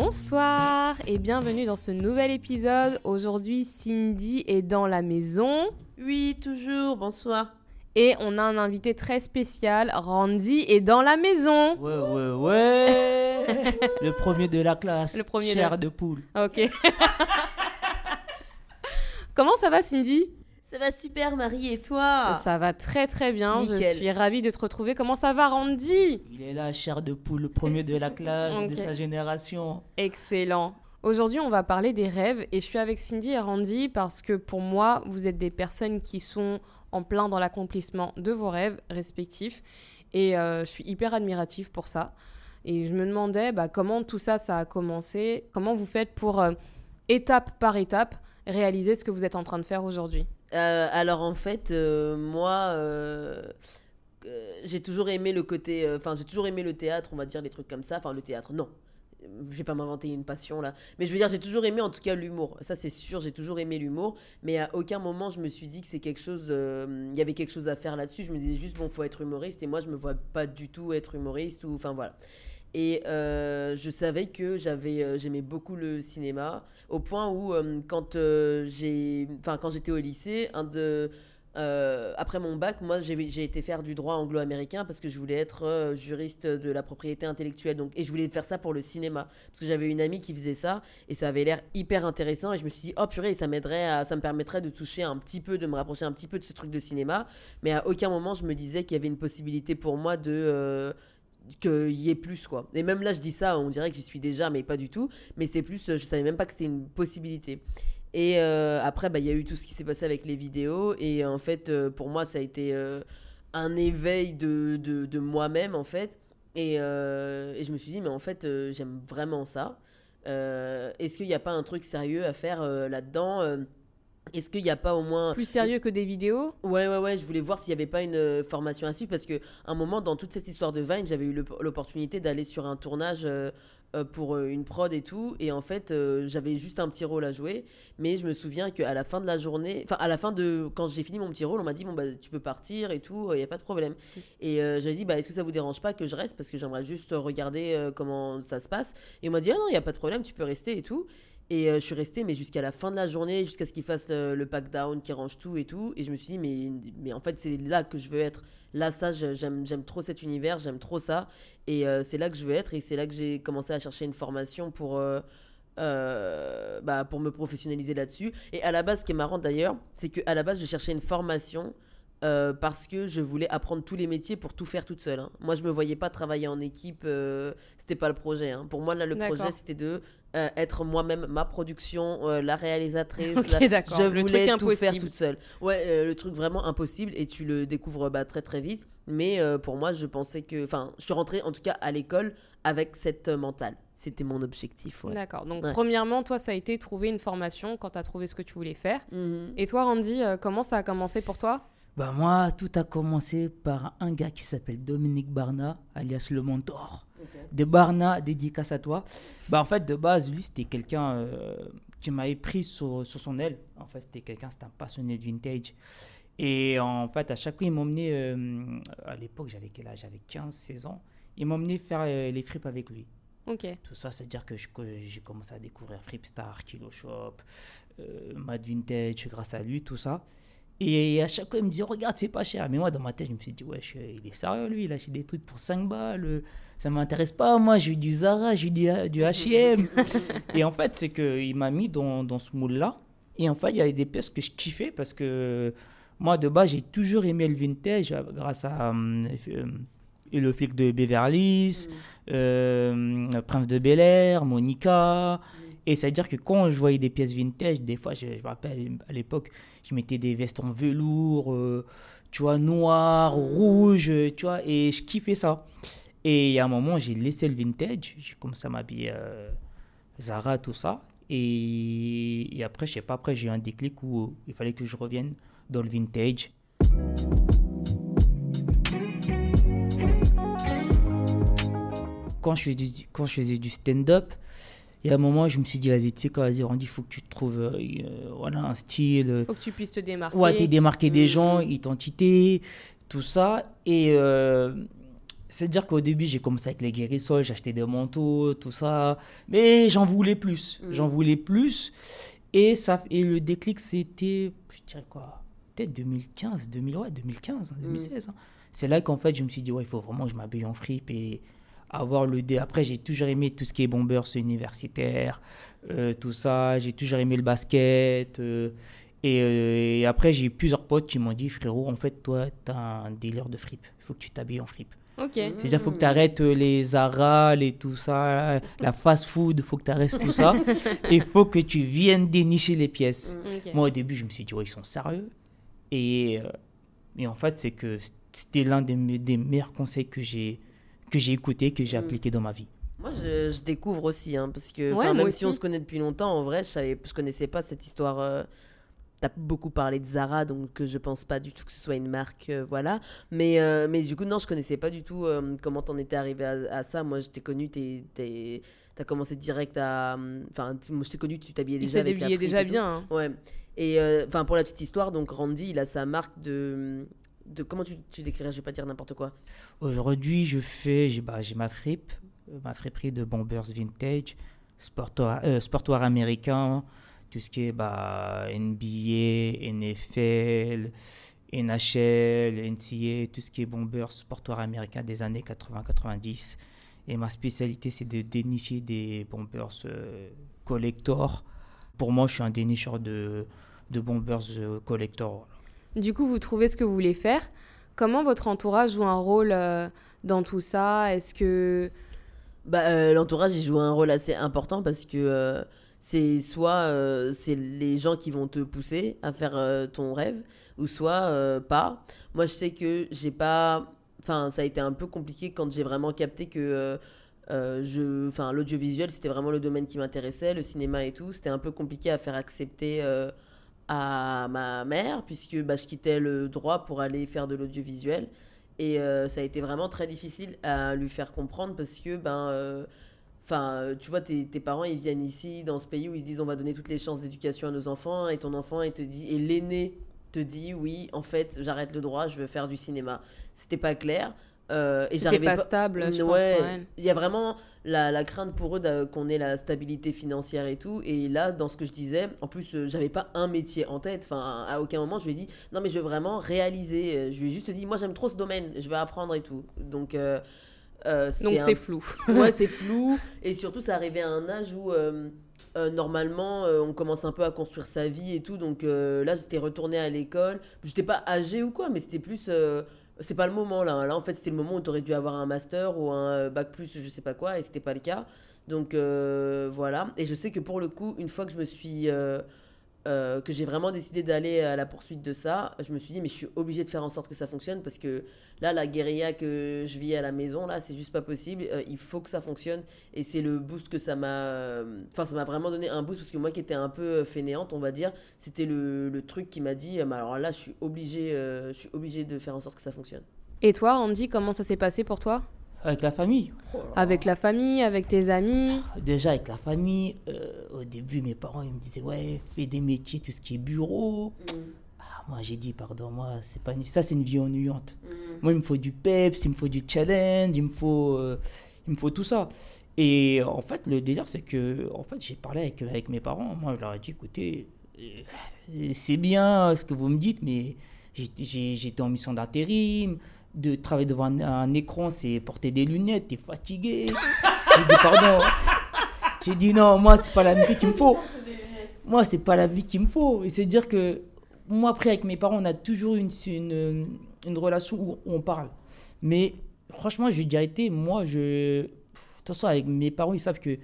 Bonsoir et bienvenue dans ce nouvel épisode. Aujourd'hui, Cindy est dans la maison. Oui, toujours, bonsoir. Et on a un invité très spécial, Randy est dans la maison. Ouais, ouais, ouais. le premier de la classe. Le premier Chair de- de poule. Ok. Comment ça va, Cindy? Ça va super, Marie, et toi Ça va très très bien. Je suis ravie de te retrouver. Comment ça va, Randy? Il est là, chair de poule, le premier de la classe, de sa génération. Excellent. Aujourd'hui, on va parler des rêves et je suis avec Cindy et Randy parce que pour moi, vous êtes des personnes qui sont en plein dans l'accomplissement de vos rêves respectifs et euh, je suis hyper admirative pour ça. Et je me demandais bah, comment tout ça, ça a commencé, comment vous faites pour, euh, étape par étape, réaliser ce que vous êtes en train de faire aujourd'hui? Euh, Alors en fait, euh, moi, euh, j'ai toujours aimé le côté... Enfin, j'ai toujours aimé le théâtre, on va dire, les trucs comme ça. Enfin, le théâtre, non. Je vais pas m'inventer une passion là. Mais je veux dire, j'ai toujours aimé en tout cas l'humour. Ça, c'est sûr, j'ai toujours aimé l'humour. Mais à aucun moment, je me suis dit que c'est quelque chose. Il y avait quelque chose à faire là-dessus. Je me disais juste, bon, faut être humoriste. Et moi, je me vois pas du tout être humoriste. ou Enfin, voilà. Et euh, je savais que j'avais, euh, j'aimais beaucoup le cinéma, au point où euh, quand j'ai, enfin quand j'étais au lycée, un de, après mon bac, moi j'ai, été faire du droit anglo-américain parce que je voulais être juriste de la propriété intellectuelle, donc et je voulais faire ça pour le cinéma parce que j'avais une amie qui faisait ça et ça avait l'air hyper intéressant et je me suis dit oh purée ça m'aiderait, ça me permettrait de toucher un petit peu, de me rapprocher un petit peu de ce truc de cinéma, mais à aucun moment je me disais qu'il y avait une possibilité pour moi de qu'il y ait plus quoi. Et même là je dis ça, on dirait que j'y suis déjà, mais pas du tout. Mais c'est plus, euh, je savais même pas que c'était une possibilité. Et euh, après, bah, il y a eu tout ce qui s'est passé avec les vidéos. Et en fait, euh, pour moi, ça a été euh, un éveil de, de, de moi-même en fait. Et, euh, et je me suis dit, mais en fait, euh, j'aime vraiment ça. Euh, Est-ce qu'il n'y a pas un truc sérieux à faire euh, là-dedans Euh, Est-ce qu'il n'y a pas au moins Plus sérieux que des vidéos Ouais, ouais, ouais, je voulais voir s'il n'y avait pas une euh, formation à suivre parce que un moment, dans toute cette histoire de Vine, j'avais eu l'op- l'opportunité d'aller sur un tournage euh, euh, pour une prod et tout. Et en fait, euh, j'avais juste un petit rôle à jouer. Mais je me souviens qu'à la fin de la journée, enfin, à la fin de. Quand j'ai fini mon petit rôle, on m'a dit, bon, bah, tu peux partir et tout, il n'y a pas de problème. Et euh, j'avais dit, bah, est-ce que ça vous dérange pas que je reste parce que j'aimerais juste regarder comment ça se passe? Et on m'a dit, ah non, il n'y a pas de problème, tu peux rester et tout. Et euh, je suis restée, mais jusqu'à la fin de la journée, jusqu'à ce qu'ils fassent le, le pack down, qui range tout et tout. Et je me suis dit, mais, mais en fait, c'est là que je veux être. Là, ça, j'aime j'aime trop cet univers, j'aime trop ça. Et euh, c'est là que je veux être. Et c'est là que j'ai commencé à chercher une formation pour, euh, bah, pour me professionnaliser là-dessus. Et à la base, ce qui est marrant d'ailleurs, c'est qu'à la base, je cherchais une formation. parce que je voulais apprendre tous les métiers pour tout faire toute seule. hein. Moi, je me voyais pas travailler en équipe. c'était pas le projet. hein. Pour moi, là, le projet, c'était de euh, être moi-même ma production, euh, la réalisatrice. Ok, la-. Je Le voulais truc tout faire impossible. toute seule. Ouais, euh, le truc vraiment impossible et tu le découvres bah, très très vite. Mais pour moi, je pensais que, enfin, je suis rentrée en tout cas à l'école avec cette mentale. C'était mon objectif. Ouais. D'accord. Donc, Ouais. premièrement, toi, ça a été trouver une formation quand tu as trouvé ce que tu voulais faire. Mhm. Et toi, Randy, comment ça a commencé pour toi? Bah moi, tout a commencé par un gars qui s'appelle Dominique Barna, alias le mentor. De Barna, dédicace à toi. Bah en fait, de base, lui, c'était quelqu'un euh, qui m'avait pris sur, sur son aile. En fait, c'était quelqu'un, c'était un passionné de vintage. Et en fait, à chaque fois, il m'emmenait, euh, à l'époque, j'avais quel âge? J'avais 15, 16 ans. Il m'emmenait faire euh, les fripes avec lui. Ok. Tout ça, c'est-à-dire que j'ai commencé à découvrir Fripstar, Kilo Shop, Mad Vintage grâce à lui, tout ça. Et à chaque fois, il me disait, regarde, c'est pas cher. Mais moi, dans ma tête, je me suis dit, ouais, il est sérieux, lui, il achète des trucs pour 5 balles. Ça m'intéresse pas, moi, j'ai eu du Zara, j'ai eu du, du H&M. et en fait, c'est qu'il m'a mis dans, dans ce moule-là. Et en fait, il y avait des pièces que je kiffais parce que moi, de base, j'ai toujours aimé le vintage grâce à euh, euh, le flic de Beverly Hills, euh, Prince de Bel Air, Monica. Et c'est-à-dire que quand je voyais des pièces vintage, des fois, je, me rappelle à l'époque, je mettais des vestes en velours, euh, tu vois, noir, rouge, tu vois, et je kiffais ça. Et il y a un moment, j'ai laissé le vintage, j'ai commencé à m'habiller euh, Zara, tout ça. Et, après, je sais pas, après, j'ai eu un déclic où il fallait que je revienne dans le vintage. Quand je quand je faisais du stand-up, y a un moment, je me suis dit, vas-y, tu sais quoi, vas-y, Randy, il faut que tu te trouves euh, voilà, un style. Faut que tu puisses te démarquer. Ouais, t'es démarqué des Mm. gens, identité, tout ça. Et euh, C'est-à-dire qu'au début, j'ai commencé avec les guérissoles, j'achetais des manteaux, tout ça. Mais j'en voulais plus. Mm. J'en voulais plus. Et, ça, et le déclic, c'était, je dirais quoi Peut-être 2015, 2000, ouais, 2015, hein, 2016. hein. C'est là qu'en fait, je me suis dit, ouais, il faut vraiment que je m'habille en fripe et avoir le dé. Après, j'ai toujours aimé tout ce qui est bombers universitaire, euh, tout ça. J'ai toujours aimé le basket. euh, et, euh, et après, j'ai eu plusieurs potes qui m'ont dit, frérot, en fait, toi, t'as un délire de fripe. Il faut que tu t'habilles en fripe. Ok. C'est-à-dire qu'il faut que tu arrêtes les Zara, les tout ça, la fast-food, il faut que tu arrêtes tout ça. Il faut que tu viennes dénicher les pièces. Ok. Moi, au début, je me suis dit, ouais, ils sont sérieux. Et, et en fait, c'est que c'était l'un des meilleurs conseils que j'ai que j'ai écouté, que j'ai Mm. appliqué dans ma vie. Moi, je, je découvre aussi, hein, parce que Ouais, même si on aussi. se connaît depuis longtemps, en vrai, je savais, je connaissais pas cette histoire. euh, T'as beaucoup parlé de Zara, donc euh, je pense pas du tout que ce soit une marque, euh, voilà. Mais, euh, mais du coup, non, je connaissais pas du tout euh, comment t'en étais arrivé à, à ça. Moi, je t'ai connu, t'es, t'as commencé direct à. Enfin, tu- moi, je t'ai connu, tu t'habillais Il déjà s'est avec la débrouillé fripe déjà bien. hein. Ouais. Et euh, enfin, pour la petite histoire, donc Randy, il a sa marque de. Comment tu, tu décrirais Je vais pas dire n'importe quoi. Aujourd'hui, je fais, j'ai bah, ma fripe, euh, ma friperie de bombers vintage, sportwear, euh, américain, tout ce qui est bah, NBA, NFL, NHL, NCA, tout ce qui est bombers, sportwear américain des années 80-90. Et ma spécialité, c'est de dénicher des bombers euh, collector. Pour moi, je suis un dénicheur de, de bombers euh, collector. Du coup, vous trouvez ce que vous voulez faire. Comment votre entourage joue un rôle euh, dans tout ça? Est-ce que Bah, euh, l'entourage, il joue un rôle assez important parce que euh, c'est soit c'est les gens qui vont te pousser à faire ton rêve, ou soit pas. Moi, je sais que j'ai pas. Enfin, ça a été un peu compliqué quand j'ai vraiment capté que. je, enfin, l'audiovisuel, c'était vraiment le domaine qui m'intéressait, le cinéma et tout. C'était un peu compliqué à faire accepter à ma mère, puisque bah, je quittais le droit pour aller faire de l'audiovisuel. Et euh, ça a été vraiment très difficile à lui faire comprendre parce que, ben, euh, tu vois, tes, tes parents, ils viennent ici, dans ce pays où ils se disent on va donner toutes les chances d'éducation à nos enfants, et ton enfant, il te dit, et l'aîné te dit oui, en fait, j'arrête le droit, je veux faire du cinéma. C'était pas clair. Euh, et c'était j'arrivais pas pas. stable, je Ouais, il y a vraiment la, la crainte pour eux qu'on ait la stabilité financière et tout. Et là, dans ce que je disais, en plus, euh, j'avais pas un métier en tête. Enfin, à aucun moment, je lui ai dit, non, mais je veux vraiment réaliser. Euh, Je lui ai juste dit, moi, j'aime trop ce domaine, je vais apprendre et tout. Donc, euh, euh, Donc un- c'est flou. ouais, c'est flou. Et surtout, ça arrivait à un âge où, euh, normalement, euh, on commence un peu à construire sa vie et tout. Donc euh, là, j'étais retournée à l'école. J'étais pas âgée ou quoi, mais c'était plus. C'est pas le moment là. Là, en fait, c'était le moment où tu dû avoir un master ou un euh, bac plus, je sais pas quoi, et c'était pas le cas. Donc euh, voilà. Et je sais que pour le coup, une fois que je me suis. euh, euh, que j'ai vraiment décidé d'aller à la poursuite de ça, je me suis dit, mais je suis obligée de faire en sorte que ça fonctionne parce que là, la guérilla que je vis à la maison, là, c'est juste pas possible. Euh, il faut que ça fonctionne et c'est le boost que ça m'a. Enfin, ça m'a vraiment donné un boost parce que moi qui étais un peu euh, fainéante, on va dire, c'était le, truc qui m'a dit, mais alors là, je suis obligée, euh, je suis obligée de faire en sorte que ça fonctionne. Et toi, Andy, comment ça s'est passé pour toi? Avec la famille Avec la famille, avec tes amis Déjà avec la famille, euh, au début mes parents ils me disaient ouais fais des métiers tout ce qui est bureau. Ah, moi j'ai dit pardon moi c'est pas ça c'est une vie ennuyante. Moi il me faut du peps, il me faut du challenge, il me faut euh, il me faut tout ça. Et en fait le délire c'est que en fait j'ai parlé avec avec mes parents. Moi je leur ai dit écoutez euh, c'est bien ce que vous me dites mais j'étais en mission d'intérim. De travailler devant un, un écran, c'est porter des lunettes, t'es fatigué. J'ai dit pardon. J'ai dit non, moi c'est pas la vie qu'il me faut. Moi c'est pas la vie qu'il me faut. Et c'est dire que moi après avec mes parents on a toujours une, une, une relation où on parle. Mais franchement je dis arrêtez, moi je... De toute façon avec mes parents ils savent que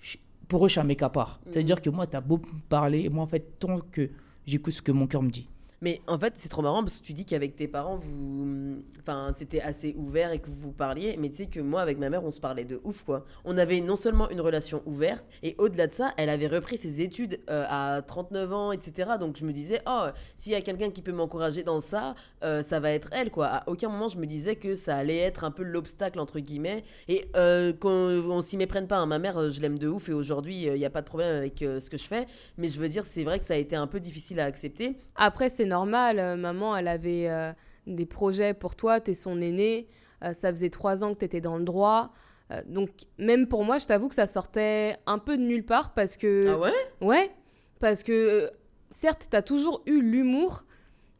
je- pour eux je suis un mec à part. C'est-à-dire que moi t'as beau me parler, moi en fait tant que j'écoute ce que mon cœur me dit. Mais en fait, c'est trop marrant parce que tu dis qu'avec tes parents, vous, enfin, c'était assez ouvert et que vous parliez. Mais tu sais que moi, avec ma mère, on se parlait de ouf, quoi. On avait non seulement une relation ouverte, et au-delà de ça, elle avait repris ses études euh, à 39 ans, etc. Donc je me disais, oh, s'il y a quelqu'un qui peut m'encourager dans ça, euh, ça va être elle, quoi. À aucun moment, je me disais que ça allait être un peu l'obstacle entre guillemets, et euh, qu'on on s'y méprenne pas. hein. Ma mère, euh, je l'aime de ouf, et aujourd'hui, il n'y a pas de problème avec euh, ce que je fais. Mais je veux dire, c'est vrai que ça a été un peu difficile à accepter. Après, c'est normal. euh, maman, elle avait euh, des projets pour toi, t'es son aîné. Euh, ça faisait trois ans que tu étais dans le droit. Euh, donc, même pour moi, je t'avoue que ça sortait un peu de nulle part parce que. Ah ouais? Ouais, parce que certes, tu as toujours eu l'humour,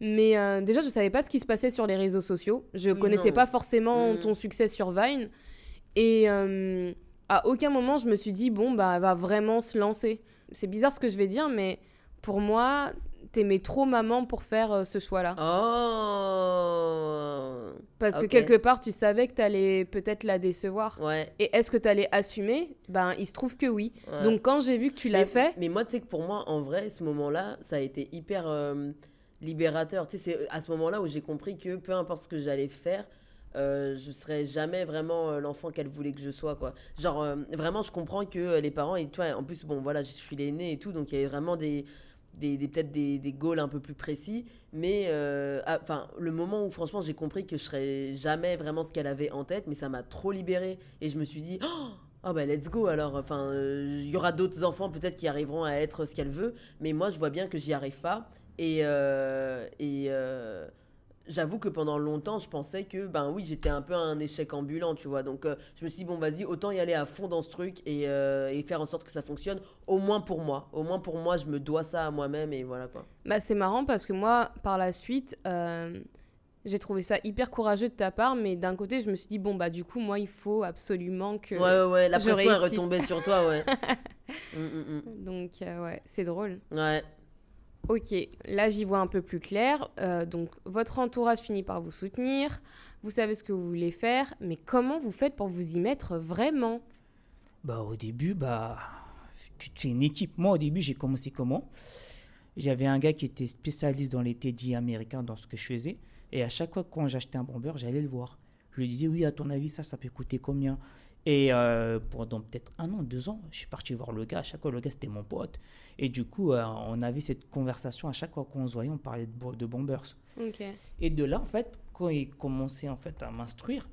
mais déjà, je savais pas ce qui se passait sur les réseaux sociaux. Je connaissais non. pas forcément Mm. ton succès sur Vine. Et à aucun moment, je me suis dit, bon, bah, elle va vraiment se lancer. C'est bizarre ce que je vais dire, mais pour moi, t'aimais trop maman pour faire euh, ce choix-là. Oh Parce que quelque part, tu savais que t'allais peut-être la décevoir. Ouais. Et est-ce que t'allais assumer? Ben, il se trouve que oui. ouais. Donc, quand j'ai vu que tu l'as fait, Mais moi, tu sais que pour moi, en vrai, ce moment-là, ça a été hyper euh, libérateur. Tu sais, c'est à ce moment-là où j'ai compris que peu importe ce que j'allais faire, euh, je serais jamais vraiment euh, l'enfant qu'elle voulait que je sois, quoi. Genre, euh, vraiment, je comprends que les parents, et tu vois, en plus, bon, voilà, je suis l'aîné et tout, donc il y avait vraiment des des, peut-être des, des goals un peu plus précis mais euh, ah, enfin le moment où franchement j'ai compris que je serais jamais vraiment ce qu'elle avait en tête mais ça m'a trop libéré et je me suis dit oh ah bah let's go alors enfin euh, il y aura d'autres enfants peut-être qui arriveront à être ce qu'elle veut mais moi je vois bien que j'y arrive pas. Et euh, et j'avoue que pendant longtemps je pensais que ben oui j'étais un peu un échec ambulant tu vois donc euh, je me suis dit bon vas-y autant y aller à fond dans ce truc et, euh, et faire en sorte que ça fonctionne au moins pour moi au moins pour moi je me dois ça à moi-même et voilà quoi bah, c'est marrant parce que moi, par la suite, euh, j'ai trouvé ça hyper courageux de ta part, mais d'un côté, je me suis dit, bon, bah, du coup, moi, il faut absolument que. ouais ouais ouais la pression est retombée sur toi ouais Mm, mm, Donc, euh, ouais, c'est drôle. mm. ouais Ok, là j'y vois un peu plus clair. Euh, donc votre entourage finit par vous soutenir, vous savez ce que vous voulez faire, mais comment vous faites pour vous y mettre vraiment? Bah, au début, bah, tu es une équipe. Moi, au début, j'ai commencé comment? J'avais un gars qui était spécialiste dans les TD américains, dans ce que je faisais. Et à chaque fois, quand j'achetais un bomber, j'allais le voir. Je lui disais, oui, à ton avis, ça, ça peut coûter combien? Et euh, pendant peut-être un an, deux ans, je suis parti voir le gars. À chaque fois, le gars, c'était mon pote. Et du coup, euh, on avait cette conversation. À chaque fois qu'on se voyait, on parlait de, de bombers. Et de là, en fait, quand il commençait en fait, à m'instruire,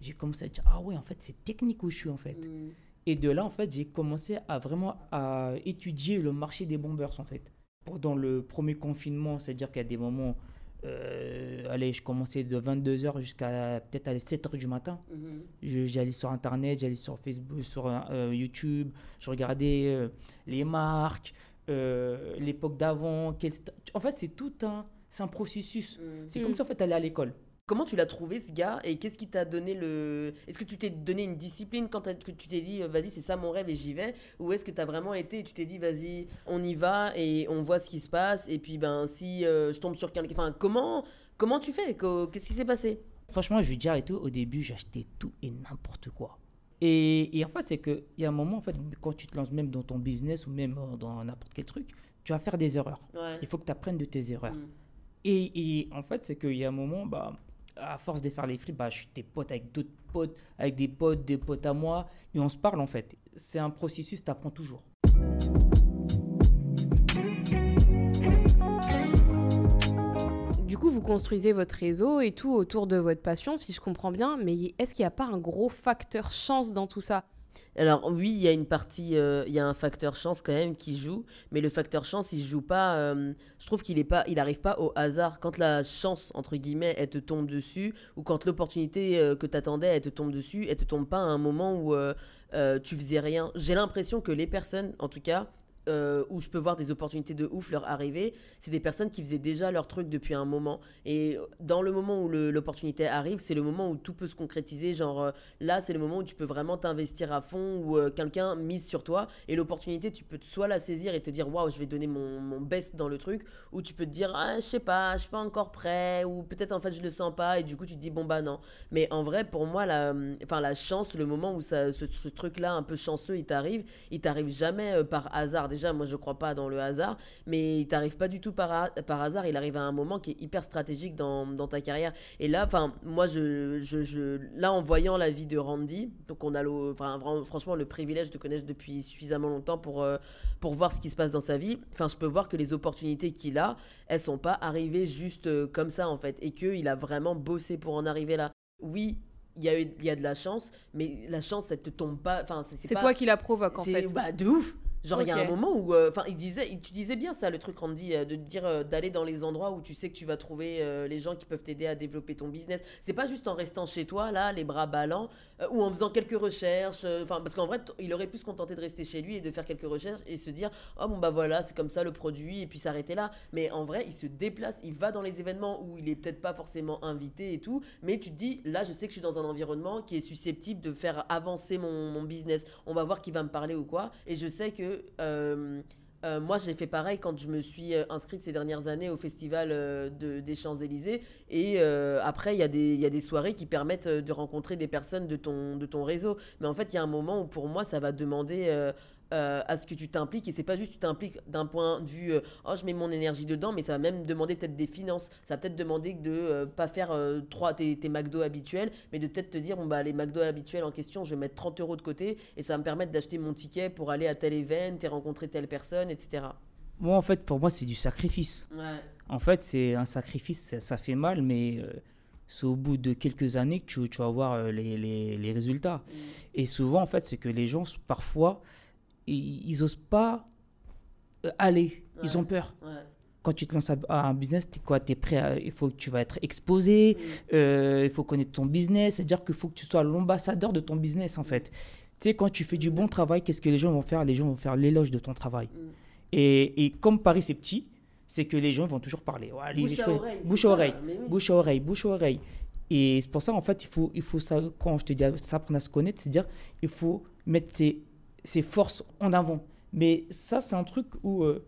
j'ai commencé à dire, ah ouais, en fait, c'est technique où je suis, en fait. Mm. Et de là, en fait, j'ai commencé à vraiment à étudier le marché des bombers, en fait. Pendant le premier confinement, c'est-à-dire qu'il y a des moments, euh, allez, je commençais de 22h jusqu'à peut-être à 7h du matin. Mhm. Je- J'allais sur Internet, j'allais sur Facebook, sur euh, YouTube, je regardais euh, les marques, euh, l'époque d'avant. En fait, c'est tout un, c'est un processus. Mm. C'est Mm. comme si, en fait, aller à l'école. Comment tu l'as trouvé ce gars et qu'est-ce qui t'a donné le. Est-ce que tu t'es donné une discipline quand que tu t'es dit vas-y c'est ça mon rêve et j'y vais Ou est-ce que t'as vraiment été et tu t'es dit vas-y on y va et on voit ce qui se passe et puis ben si euh, je tombe sur quelqu'un. Enfin comment, comment tu fais Qu'est-ce qui s'est passé? Franchement, je veux dire et tout, au début, j'achetais tout et n'importe quoi. Et, et en fait, c'est qu'il y a un moment, en fait, quand tu te lances même dans ton business ou même dans n'importe quel truc, tu vas faire des erreurs. Ouais. Il faut que tu apprennes de tes erreurs. Mm. Et, et en fait, c'est qu'il y a un moment, bah, à force de faire les frites, bah, je suis des potes avec d'autres potes, avec des potes, des potes à moi, et on se parle en fait. C'est un processus, tu apprends toujours. Du coup, vous construisez votre réseau et tout autour de votre passion, si je comprends bien, mais est-ce qu'il n'y a pas un gros facteur chance dans tout ça? Alors oui, il y a une partie, euh, il y a un facteur chance quand même qui joue, mais le facteur chance, il joue pas. euh, je trouve qu'il est pas, il arrive pas au hasard. Quand la chance entre guillemets, elle te tombe dessus, ou quand l'opportunité euh, que t'attendais, elle te tombe dessus, elle te tombe pas à un moment où tu faisais rien. J'ai l'impression que les personnes, en tout cas. Euh, où je peux voir des opportunités de ouf leur arriver, c'est des personnes qui faisaient déjà leur truc depuis un moment. Et dans le moment où l'opportunité arrive, c'est le moment où tout peut se concrétiser. Genre, euh, là, c'est le moment où tu peux vraiment t'investir à fond, où euh, quelqu'un mise sur toi. Et l'opportunité, tu peux soit la saisir et te dire, waouh, je vais donner mon, best dans le truc, ou tu peux te dire, ah, je sais pas, je suis pas encore prêt, ou peut-être en fait, je le sens pas, et du coup, tu te dis, bon, bah non. Mais en vrai, pour moi, la, enfin, la chance, le moment où ça, ce, truc-là, un peu chanceux, il t'arrive, il t'arrive jamais par hasard. Déjà, moi, je crois pas dans le hasard, mais il t'arrive pas du tout par, ha- par hasard. Il arrive à un moment qui est hyper stratégique dans, dans ta carrière. Et là, enfin, moi, je, je, je- là, en voyant la vie de Randy, donc on a, le, franchement, le privilège de connaître depuis suffisamment longtemps pour, euh, pour voir ce qui se passe dans sa vie. Enfin, je peux voir que les opportunités qu'il a, elles sont pas arrivées juste euh, comme ça, en fait, et qu'il a vraiment bossé pour en arriver là. Oui. Il y, a eu, il y a de la chance, mais la chance, elle te tombe pas. Enfin, c'est toi qui la provoque en fait. Bah, de ouf. Genre, il y a un moment où. euh, Enfin, il disait, il- tu disais bien ça, le truc, Randy, euh, de dire euh, d'aller dans les endroits où tu sais que tu vas trouver euh, les gens qui peuvent t'aider à développer ton business. C'est pas juste en restant chez toi, là, les bras ballants, ou en faisant quelques recherches. Enfin, parce qu'en vrai, il aurait pu se contenter de rester chez lui et de faire quelques recherches et se dire, oh bon, bah voilà, c'est comme ça le produit, et puis s'arrêter là. Mais en vrai, il se déplace, il va dans les événements où il est peut-être pas forcément invité et tout, mais tu te dis, là, je sais que je suis dans un environnement qui est susceptible de faire avancer mon, mon business. On va voir qui va me parler ou quoi. Et je sais que. Euh, euh, moi, j'ai fait pareil quand je me suis euh, inscrite ces dernières années au festival de- des Champs-Élysées. Et après, il y, a des- soirées qui permettent de rencontrer des personnes de ton, de ton réseau. Mais en fait, il y a un moment où pour moi, ça va demander euh, à ce que tu t'impliques. Et c'est pas juste tu t'impliques d'un point de vue, euh, oh, je mets mon énergie dedans, mais ça va même demander peut-être des finances. Ça va peut-être demander de euh, pas faire euh, trois, tes, tes McDo habituels, mais de peut-être te dire, bon, bah, les McDo habituels en question, je vais mettre 30 euros de côté et ça va me permettre d'acheter mon ticket pour aller à tel event et rencontrer telle personne, etc. Moi, en fait, pour moi, c'est du sacrifice. Ouais. En fait, c'est un sacrifice, ça, ça fait mal, mais c'est au bout de quelques années que tu, tu vas voir les, les- les résultats. Mm. Et souvent, en fait, c'est que les gens, parfois, ils, ils osent pas euh, aller. Ils ont peur. Ouais. Quand tu te lances à, un business, es quoi? Es prêt à- Il faut que tu vas être exposé, Mm. euh, il faut connaître ton business, c'est-à-dire qu'il faut que tu sois l'ambassadeur de ton business, en fait. Tu sais, quand tu fais du bon travail, qu'est-ce que les gens vont faire? Les gens vont faire l'éloge de ton travail. Mm. Et, et comme Paris, c'est petit, c'est que les gens vont toujours parler. Ouais, Bouche à oreille, Bouche à oreille. oui. Bouche à oreille, bouche à oreille. Et c'est pour ça, en fait, il faut, il faut ça, quand je te dis s'apprendre à se connaître, c'est-à-dire il faut mettre ses, ses forces en avant. Mais ça, c'est un truc où euh,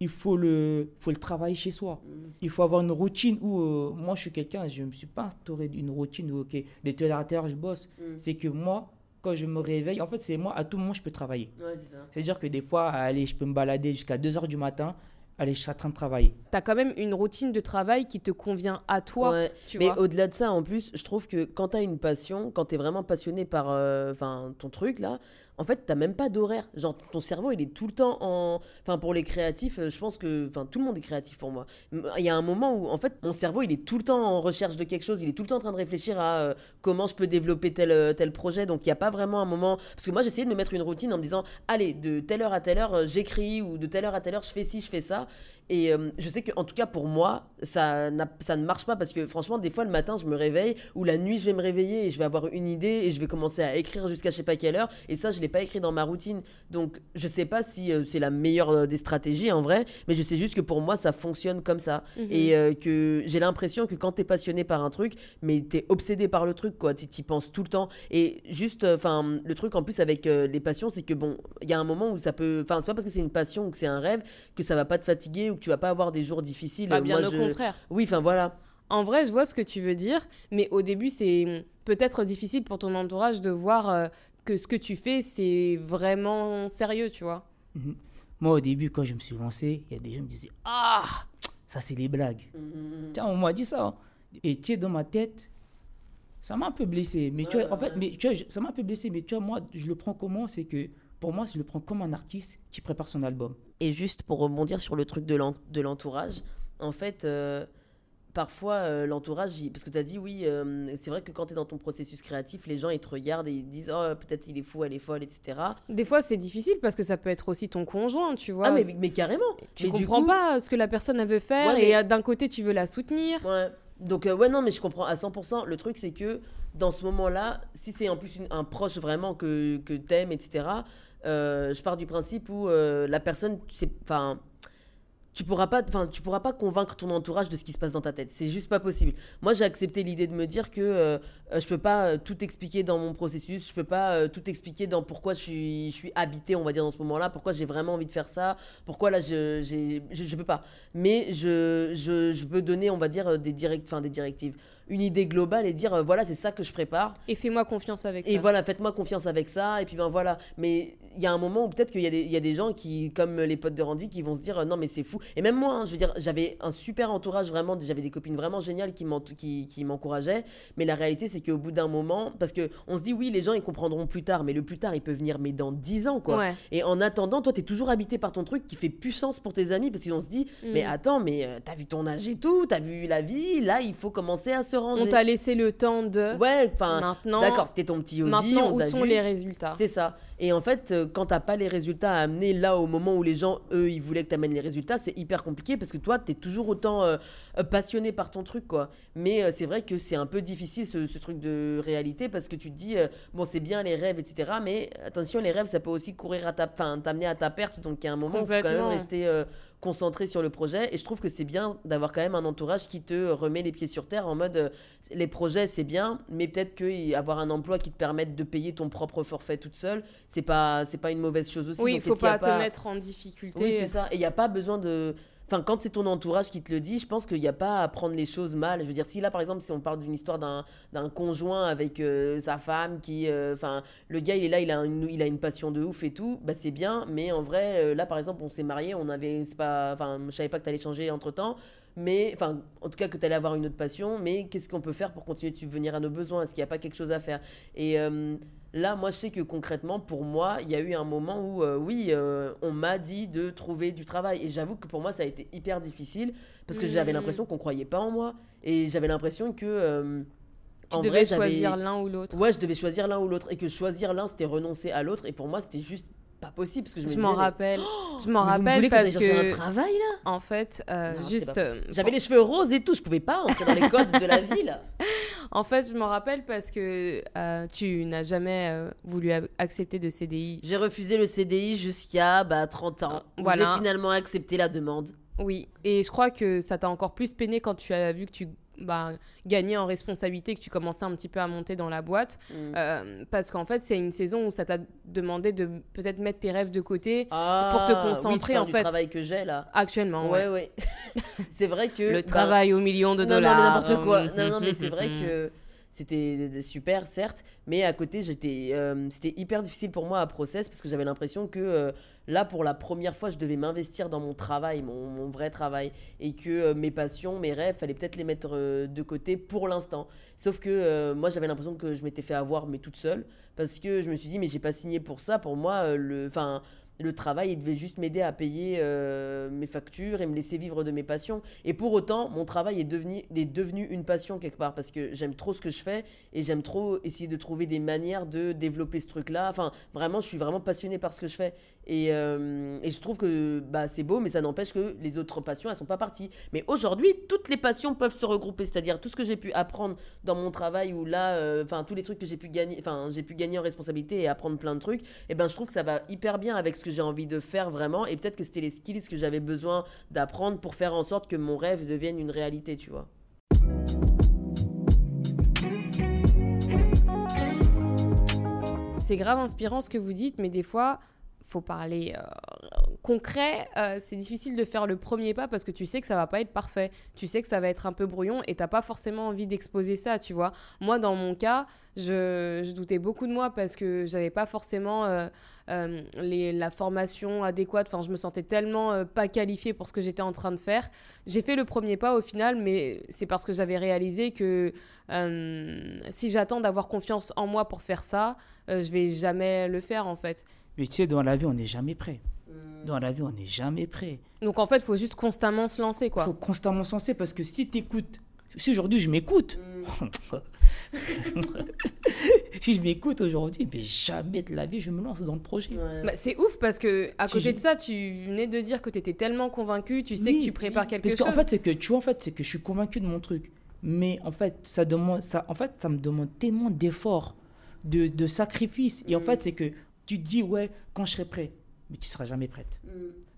il faut le, faut le travailler chez soi. Mm. Il faut avoir une routine où, euh, moi, je suis quelqu'un, je ne me suis pas instauré une routine où, ok, de telle à telle heure, je bosse. Mm. C'est que moi, quand je me réveille, en fait, c'est moi, à tout moment, je peux travailler. Ouais, c'est. C'est-à-dire que des fois, allez, je peux me balader jusqu'à 2 heures du matin, allez, je suis en train de travailler. T'as quand même une routine de travail qui te convient à toi, Ouais. tu Mais au-delà de ça, en plus, je trouve que quand t'as une passion, quand t'es vraiment passionné par euh, ton truc là, en fait, t'as même pas d'horaire. Genre, ton cerveau, il est tout le temps en. Enfin, pour les créatifs, euh, je pense que. Enfin, tout le monde est créatif pour moi. Il y a un moment où, en fait, mon cerveau, il est tout le temps en recherche de quelque chose. Il est tout le temps en train de réfléchir à euh, comment je peux développer tel, euh, tel projet. Donc, il n'y a pas vraiment un moment. Parce que moi, j'essayais de me mettre une routine en me disant allez, de telle heure à telle heure, j'écris, ou de telle heure à telle heure, je fais ci, je fais ça. Et euh, je sais qu'en tout cas pour moi, ça, ça ne marche pas parce que franchement, des fois le matin, je me réveille ou la nuit, je vais me réveiller et je vais avoir une idée et je vais commencer à écrire jusqu'à je sais pas quelle heure. Et ça, je l'ai pas écrit dans ma routine. Donc je sais pas si euh, c'est la meilleure euh, des stratégies en vrai, mais je sais juste que pour moi, ça fonctionne comme ça. Mhm. Et que j'ai l'impression que quand tu es passionné par un truc, mais tu es obsédé par le truc, quoi. Tu y penses tout le temps. Et juste, enfin, le truc en plus avec les passions, c'est que bon, il y a un moment où ça peut. Enfin, c'est pas parce que c'est une passion ou que c'est un rêve que ça va pas te fatiguer ou que tu vas pas avoir des jours difficiles. Bah, bien Moi, au je- contraire. Oui, enfin voilà. En vrai, je vois ce que tu veux dire, mais au début, c'est peut-être difficile pour ton entourage de voir euh, que ce que tu fais, c'est vraiment sérieux, tu vois. Mhm. Moi, au début, quand je me suis lancé, il y a des gens qui me disaient Ah, ça, c'est des blagues. Tiens, on m'a dit ça. hein. Et tu sais, dans ma tête, ça m'a un peu blessé. Mais tu Ouais, vois, en fait, ouais. mais tu vois, ça m'a un peu blessé. Mais tu vois, moi, je le prends comment C'est que pour moi, je le prends comme un artiste qui prépare son album. Et juste pour rebondir sur le truc de l'en- de l'entourage, en fait, euh, parfois euh, l'entourage, parce que tu as dit oui, euh, c'est vrai que quand tu es dans ton processus créatif, les gens ils te regardent et ils te disent oh peut-être il est fou, elle est folle, etc. Des fois, c'est difficile parce que ça peut être aussi ton conjoint, tu vois. ah mais, mais carrément. tu Mais comprends coup- pas ce que la personne veut faire Ouais, et mais- d'un côté, tu veux la soutenir. Ouais. Donc, euh, ouais, non, mais je comprends à 100%. Le truc, c'est que dans ce moment-là, si c'est en plus une- un proche vraiment que, que t'aimes, etc., euh, je pars du principe où euh, la personne, enfin. Tu pourras pas, enfin, tu pourras pas convaincre ton entourage de ce qui se passe dans ta tête. C'est juste pas possible. Moi, j'ai accepté l'idée de me dire que euh, euh, je peux pas tout expliquer dans mon processus. Je peux pas tout expliquer dans pourquoi je suis, je habité, on va dire dans ce moment-là, pourquoi j'ai vraiment envie de faire ça, pourquoi là, je, je, peux pas. Mais je, je, peux donner, on va dire, des direct, des directives, une idée globale et dire euh, voilà, c'est ça que je prépare. Et fais-moi confiance avec Et ça. voilà, faites-moi confiance avec ça. Et puis ben voilà. Mais il y a un moment où peut-être qu'il y, a des- il y a des gens qui, comme les potes de Randy, qui vont se dire euh, non, mais c'est fou. Et même moi, hein, je veux dire, j'avais un super entourage vraiment. J'avais des copines vraiment géniales qui m'ent- qui, qui m'encourageaient. Mais la réalité, c'est qu'au bout d'un moment, parce que on se dit oui, les gens ils comprendront plus tard. Mais le plus tard, il peut venir, mais dans 10 ans, quoi. Ouais. Et en attendant, toi, tu es toujours habité par ton truc qui fait puissance pour tes amis parce qu'on se dit, mais Mm. attends, mais euh, t'as vu ton âge et tout, t'as vu la vie, là, il faut commencer à se ranger. On t'a laissé le temps de. Ouais, enfin, maintenant, d'accord, c'était ton petit maintenant on où sont vu. les résultats? C'est ça. Et en fait, euh, quand t'as pas les résultats à amener là au moment où les gens, eux, ils voulaient que t'amènes les résultats, c'est hyper compliqué parce que toi, t'es toujours autant euh, euh, passionné par ton truc, quoi. Mais euh, c'est vrai que c'est un peu difficile ce, ce truc de réalité parce que tu te dis, euh, bon, c'est bien les rêves, etc. Mais attention, les rêves, ça peut aussi courir à ta, enfin, t'amener à ta perte. Donc, il y a un moment où il faut quand même rester concentré sur le projet. Et je trouve que c'est bien d'avoir quand même un entourage qui te remet les pieds sur terre en mode, euh, les projets, c'est bien, mais peut-être qu'avoir un emploi qui te permette de payer ton propre forfait toute seule, c'est pas, c'est pas une mauvaise chose aussi. Oui, il faut a pas te mettre en difficulté. Oui, c'est ça. Et il n'y a pas besoin de. Enfin, quand c'est ton entourage qui te le dit, je pense qu'il n'y a pas à prendre les choses mal. Je veux dire, si là, par exemple, si on parle d'une histoire d'un conjoint avec euh, sa femme qui. euh, Enfin, le gars, il est là, il a une, il a une passion de ouf et tout, bah c'est bien. Mais en vrai, euh, là, par exemple, on s'est mariés, on avait. Pas, enfin, je savais pas que tu allais changer entre temps. Mais, enfin, en tout cas, que tu allais avoir une autre passion. Mais qu'est-ce qu'on peut faire pour continuer de subvenir à nos besoins? Est-ce qu'il n'y a pas quelque chose à faire? Et. Là, moi, je sais que concrètement, pour moi, il y a eu un moment où, euh, oui, euh, on m'a dit de trouver du travail. Et j'avoue que pour moi, ça a été hyper difficile parce que j'avais Mhm. l'impression qu'on croyait pas en moi. Et j'avais l'impression que. euh, Tu en devais vrai, choisir l'un ou l'autre. Ouais, je devais choisir l'un ou l'autre. Et que choisir l'un, c'était renoncer à l'autre. Et pour moi, c'était juste pas possible. Parce que je, me Je m'en rappelle. Je m'en vous rappelle que parce chercher que, un travail là? en fait, euh, Non, juste. euh. J'avais les cheveux roses et tout, je pouvais pas entrer dans les codes de la ville. En fait, je m'en rappelle parce que euh, tu n'as jamais voulu accepter de CDI. J'ai refusé le CDI jusqu'à bah, 30 ans. Voilà. J'ai finalement accepté la demande. Oui, et je crois que ça t'a encore plus peiné quand tu as vu que tu bah, gagnais en responsabilité, que tu commençais un petit peu à monter dans la boîte. Mm. Euh, parce qu'en fait, c'est une saison où ça t'a demandé de peut-être mettre tes rêves de côté Ah, pour te oui, concentrer, parles en du fait. travail que j'ai là. actuellement. ouais. Ouais, ouais. c'est vrai que. Le bah, travail aux millions de dollars. Non, mais n'importe quoi. non, non, mais c'est vrai que c'était super, certes. Mais à côté, j'étais, euh, c'était hyper difficile pour moi à process parce que j'avais l'impression que euh, là, pour la première fois, je devais m'investir dans mon travail, mon, vrai travail. Et que euh, mes passions, mes rêves, fallait peut-être les mettre de côté pour l'instant. Sauf que moi, j'avais l'impression que je m'étais fait avoir, mais toute seule. Parce que je me suis dit, mais j'ai pas signé pour ça. Pour moi, le. Enfin le travail, il devait juste m'aider à payer euh, mes factures et me laisser vivre de mes passions. Et pour autant, mon travail est devenu, est devenu une passion quelque part parce que j'aime trop ce que je fais et j'aime trop essayer de trouver des manières de développer ce truc-là. Enfin, vraiment, je suis vraiment passionnée par ce que je fais. Et, euh, et je trouve que bah, c'est beau, mais ça n'empêche que les autres passions, elles sont pas parties. Mais aujourd'hui, toutes les passions peuvent se regrouper. C'est-à-dire tout ce que j'ai pu apprendre dans mon travail ou là, euh, enfin, tous les trucs que j'ai pu gagner, enfin, j'ai pu gagner en responsabilité et apprendre plein de trucs, et ben, je trouve que ça va hyper bien avec ce que j'ai envie de faire vraiment. Et peut-être que c'était les skills que j'avais besoin d'apprendre pour faire en sorte que mon rêve devienne une réalité, tu vois. C'est grave inspirant ce que vous dites, mais des fois, faut parler euh, concret. euh, c'est difficile de faire le premier pas parce que tu sais que ça va pas être parfait. Tu sais que ça va être un peu brouillon et t'as pas forcément envie d'exposer ça, tu vois. Moi, dans mon cas, je, doutais beaucoup de moi parce que j'avais pas forcément euh, la formation adéquate. Enfin, je me sentais tellement pas qualifiée pour ce que j'étais en train de faire. J'ai fait le premier pas au final, mais c'est parce que j'avais réalisé que si j'attends d'avoir confiance en moi pour faire ça, je vais jamais le faire en fait. Mais tu sais, dans la vie, on n'est jamais prêt. Dans la vie, on n'est jamais prêt. Donc en fait, il faut juste constamment se lancer Il quoi. faut constamment sensé parce que si tu écoutes, si aujourd'hui je m'écoute, si je m'écoute aujourd'hui, mais jamais de la vie je me lance dans le projet. Ouais. Bah, c'est ouf parce que à Si côté de ça, tu venais de dire que tu étais tellement convaincu, tu sais Oui, que tu prépares oui. quelque Parce chose. qu'en fait, c'est que tu vois, en fait, c'est que je suis convaincu de mon truc. Mais en fait, ça demande, ça, en fait, ça me demande tellement d'efforts, de, de sacrifices. Et en Mm. fait, c'est que tu te dis, ouais, quand je serai prêt, mais tu seras jamais prête. Mm.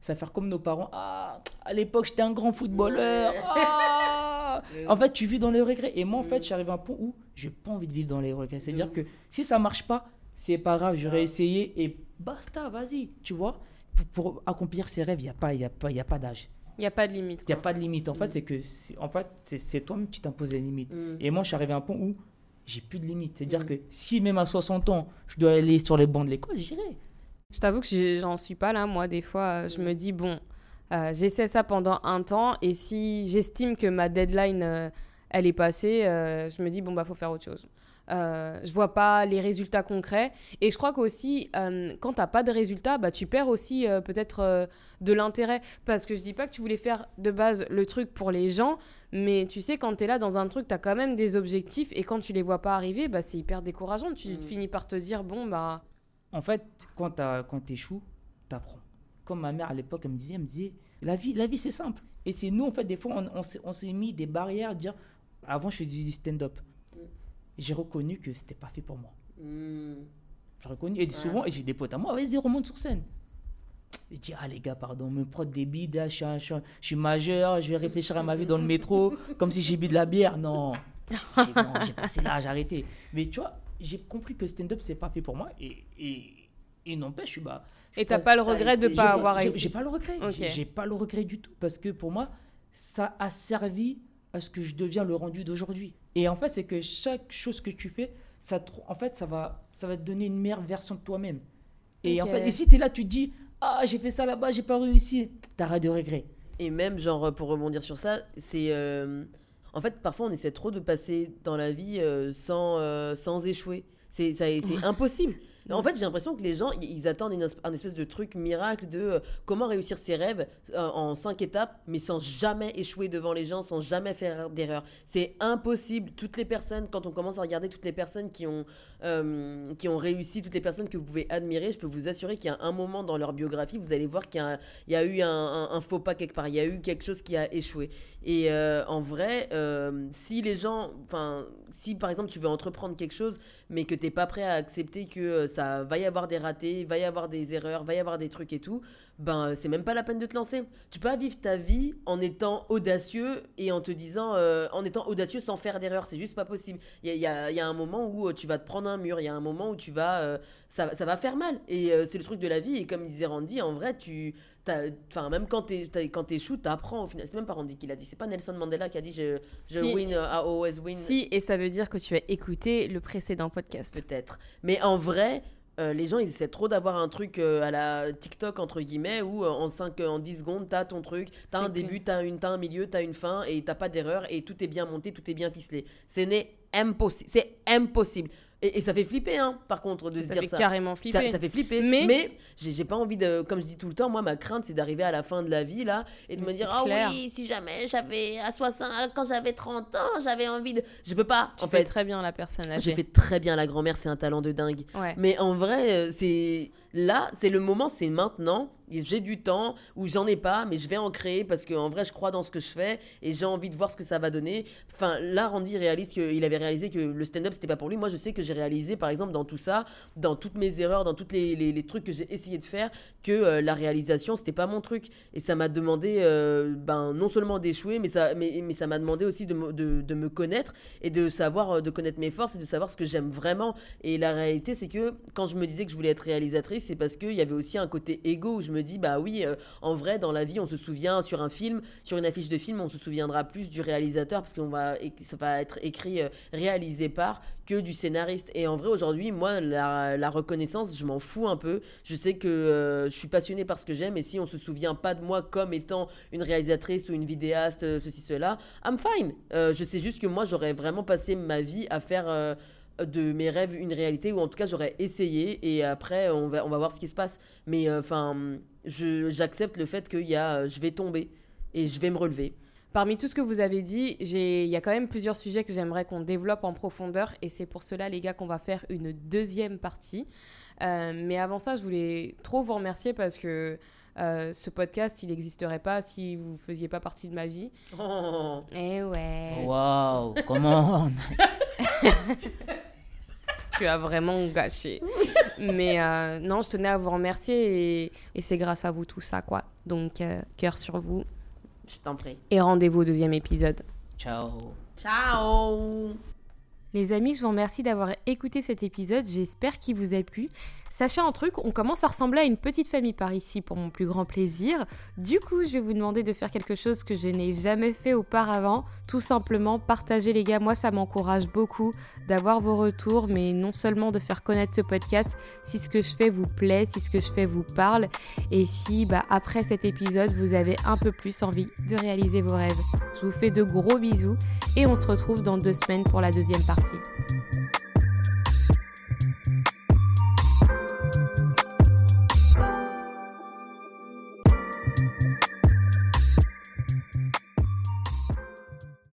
Ça va faire comme nos parents. Ah, à l'époque, j'étais un grand footballeur. Ah. En fait, tu vis dans les regrets. Et moi, en Mm. fait, arrivé à un point où j'ai pas envie de vivre dans les regrets. C'est-à-dire Mm. que si ça marche pas, c'est pas grave, j'aurais Ah. essayé et basta, vas-y. Tu vois, pour, pour accomplir ses rêves, il n'y a pas, y a pas, y a pas d'âge. Il y a pas de limite. Il n'y a pas de limite. En Mm. fait, c'est que en fait, c'est- c'est toi-même qui t'imposes les limites. Mm. Et moi, je suis arrivé à un point où j'ai plus de limites. C'est-à-dire Mm. que si même à 60 ans, je dois aller sur les bancs de l'école, j'irai. Je t'avoue que j'en suis pas là. Moi, des fois, euh, je Mm. me dis bon, euh, j'essaie ça pendant un temps et si j'estime que ma deadline euh, elle est passée, euh, je me dis bon bah faut faire autre chose. Euh, je vois pas les résultats concrets. Et je crois qu'aussi, euh, quand t'as pas de résultats, bah, tu perds aussi euh, peut-être euh, de l'intérêt. Parce que je dis pas que tu voulais faire de base le truc pour les gens, mais tu sais, quand tu es là dans un truc, tu as quand même des objectifs, et quand tu les vois pas arriver, bah, c'est hyper décourageant. Tu Mm. finis par te dire, bon, bah. En fait, quand t'as- quand t'échoues, t'apprends. Comme ma mère à l'époque, elle me disait, elle me disait, la vie, la vie c'est simple. Et c'est nous, en fait, des fois, on, on s'est mis des barrières, dire, avant je faisais du stand-up. J'ai reconnu que c'était pas fait pour moi. Hmm. J'ai reconnu, et souvent, et j'ai des potes à moi, vas-y, remonte sur scène. Je dis, ah les gars, pardon, me prendre des bides, là, je je, je suis majeur, je vais réfléchir à ma vie dans le métro, comme si j'ai bu de la bière. Non, j'ai non, j'ai passé l'âge, arrêté. Mais tu vois, j'ai compris que stand-up, c'est pas fait pour moi, et, et, et n'empêche, bah. je Et t'as pas le regret de pas avoir j'ai- pas le regret. Ok. J'ai- J'ai pas le regret du tout parce que pour moi, ça a servi à ce que je deviens le rendu d'aujourd'hui. Et en fait, c'est que chaque chose que tu fais, ça en fait, ça va, ça va te donner une meilleure version de toi-même. Et en fait, et si tu es là, tu te dis, ah, j'ai fait ça là-bas, j'ai pas réussi, t'arrêtes de regret. Et même, genre, pour rebondir sur ça, c'est. euh, En fait, parfois, on essaie trop de passer dans la vie euh, sans, euh, sans échouer. C'est ça- c'est impossible. En fait, j'ai l'impression que les gens, ils attendent une, un espèce de truc miracle de euh, comment réussir ses rêves euh, en cinq étapes, mais sans jamais échouer devant les gens, sans jamais faire d'erreur. C'est impossible. Toutes les personnes, quand on commence à regarder toutes les personnes qui ont, euh, qui ont réussi, toutes les personnes que vous pouvez admirer, je peux vous assurer qu'il y a un moment dans leur biographie, vous allez voir qu'il y a, y eu un, un- un faux pas quelque part, il y a eu quelque chose qui a échoué. Et en vrai, si les gens, enfin, si par exemple tu veux entreprendre quelque chose, mais que t'es pas prêt à accepter que euh, ça va y avoir des ratés, va y avoir des erreurs, va y avoir des trucs et tout, ben c'est même pas la peine de te lancer. Tu peux pas vivre ta vie en étant audacieux et en te disant, euh, en étant audacieux sans faire d'erreur, c'est juste pas possible. Il y a, y a- y a un moment où euh, tu vas te prendre un mur, il y a un moment où tu vas, euh, ça, ça va faire mal. Et euh, c'est le truc de la vie. Et comme disait Randy, en vrai, tu, enfin même quand t'échoues, t'apprends au final. C'est même pas Randy qui l'a dit, c'est pas Nelson Mandela qui a dit je, je Si. win, uh, I always win. Si, et ça veut dire que tu as écouté le précédent podcast. Peut-être. Mais en vrai, euh, les gens, ils essaient trop d'avoir un truc euh, à la TikTok, entre guillemets, où euh, en, 5, en 10 secondes, t'as ton truc, t'as un début, t'as, une, t'as un milieu, t'as une fin, et t'as pas d'erreur, et tout est bien monté, tout est bien ficelé. Ce n'est impossible. C'est impossible. Et, et ça fait flipper, hein, par contre, de se Ça dire fait ça. carrément Ça, flipper. ça fait flipper. Mais- Mais, j'ai, j'ai pas envie de. Comme je dis tout le temps, moi, ma crainte, c'est d'arriver à la fin de la vie, là, et de Mais me dire Ah clair. oui, si jamais j'avais. À 60, quand j'avais 30 ans, j'avais envie de. Je peux pas. Tu en fais fait, très bien la personne j'ai âgée. fait très bien la grand-mère, c'est un talent de dingue. Ouais. Mais en vrai, euh, c'est là, c'est le moment, c'est maintenant. J'ai du temps ou j'en ai pas, mais je vais en créer parce que en vrai, je crois dans ce que je fais et j'ai envie de voir ce que ça va donner. Enfin, là, Randy réalise qu'il avait réalisé que le stand-up c'était pas pour lui. Moi, je sais que j'ai réalisé, par exemple, dans tout ça, dans toutes mes erreurs, dans tous les, trucs que j'ai essayé de faire, que euh, la réalisation c'était pas mon truc. Et ça m'a demandé, euh, ben, non seulement d'échouer, mais ça, mais, mais ça m'a demandé aussi de, de, de me connaître et de savoir, euh, de connaître mes forces et de savoir ce que j'aime vraiment. Et la réalité, c'est que quand je me disais que je voulais être réalisatrice, c'est parce qu'il y avait aussi un côté égo où je me dis, bah oui, euh, en vrai, dans la vie, on se souvient sur un film, sur une affiche de film, on se souviendra plus du réalisateur parce qu'on va, ça va être écrit, euh, réalisé par, que du scénariste. Et en vrai, aujourd'hui, moi, la, reconnaissance, je m'en fous un peu. Je sais que euh, je suis passionnée par ce que j'aime et si on se souvient pas de moi comme étant une réalisatrice ou une vidéaste, ceci, cela, I'm fine. Je sais juste que moi, j'aurais vraiment passé ma vie à faire de mes rêves une réalité, ou en tout cas, j'aurais essayé, et après, on va, on va voir ce qui se passe. Mais euh, enfin, je j'accepte le fait qu'il y a, euh, je vais tomber, et je vais me relever. Parmi tout ce que vous avez dit, j'ai- il y a quand même plusieurs sujets que j'aimerais qu'on développe en profondeur et c'est pour cela, les gars, qu'on va faire une deuxième partie. Euh, mais avant ça, je voulais trop vous remercier parce que euh, ce podcast, il n'existerait pas si vous ne faisiez pas partie de ma vie. Oh. Eh ouais, Waouh, comment tu as vraiment gâché. mais euh, non, je tenais à vous remercier et, et c'est grâce à vous tout ça, quoi. Donc, euh, cœur sur vous Je t'en prie. et rendez-vous au deuxième épisode. Ciao. Ciao Les amis, je vous remercie d'avoir écouté cet épisode. J'espère qu'il vous a plu. Sachez un truc, on commence à ressembler à une petite famille par ici pour mon plus grand plaisir. Du coup, je vais vous demander de faire quelque chose que je n'ai jamais fait auparavant. Tout simplement, partager les gars. Moi, ça m'encourage beaucoup d'avoir vos retours, mais non seulement de faire connaître ce podcast si ce que je fais vous plaît, si ce que je fais vous parle, et si bah, après cet épisode, vous avez un peu plus envie de réaliser vos rêves. Je vous fais de gros bisous et on se retrouve dans deux semaines pour la deuxième partie.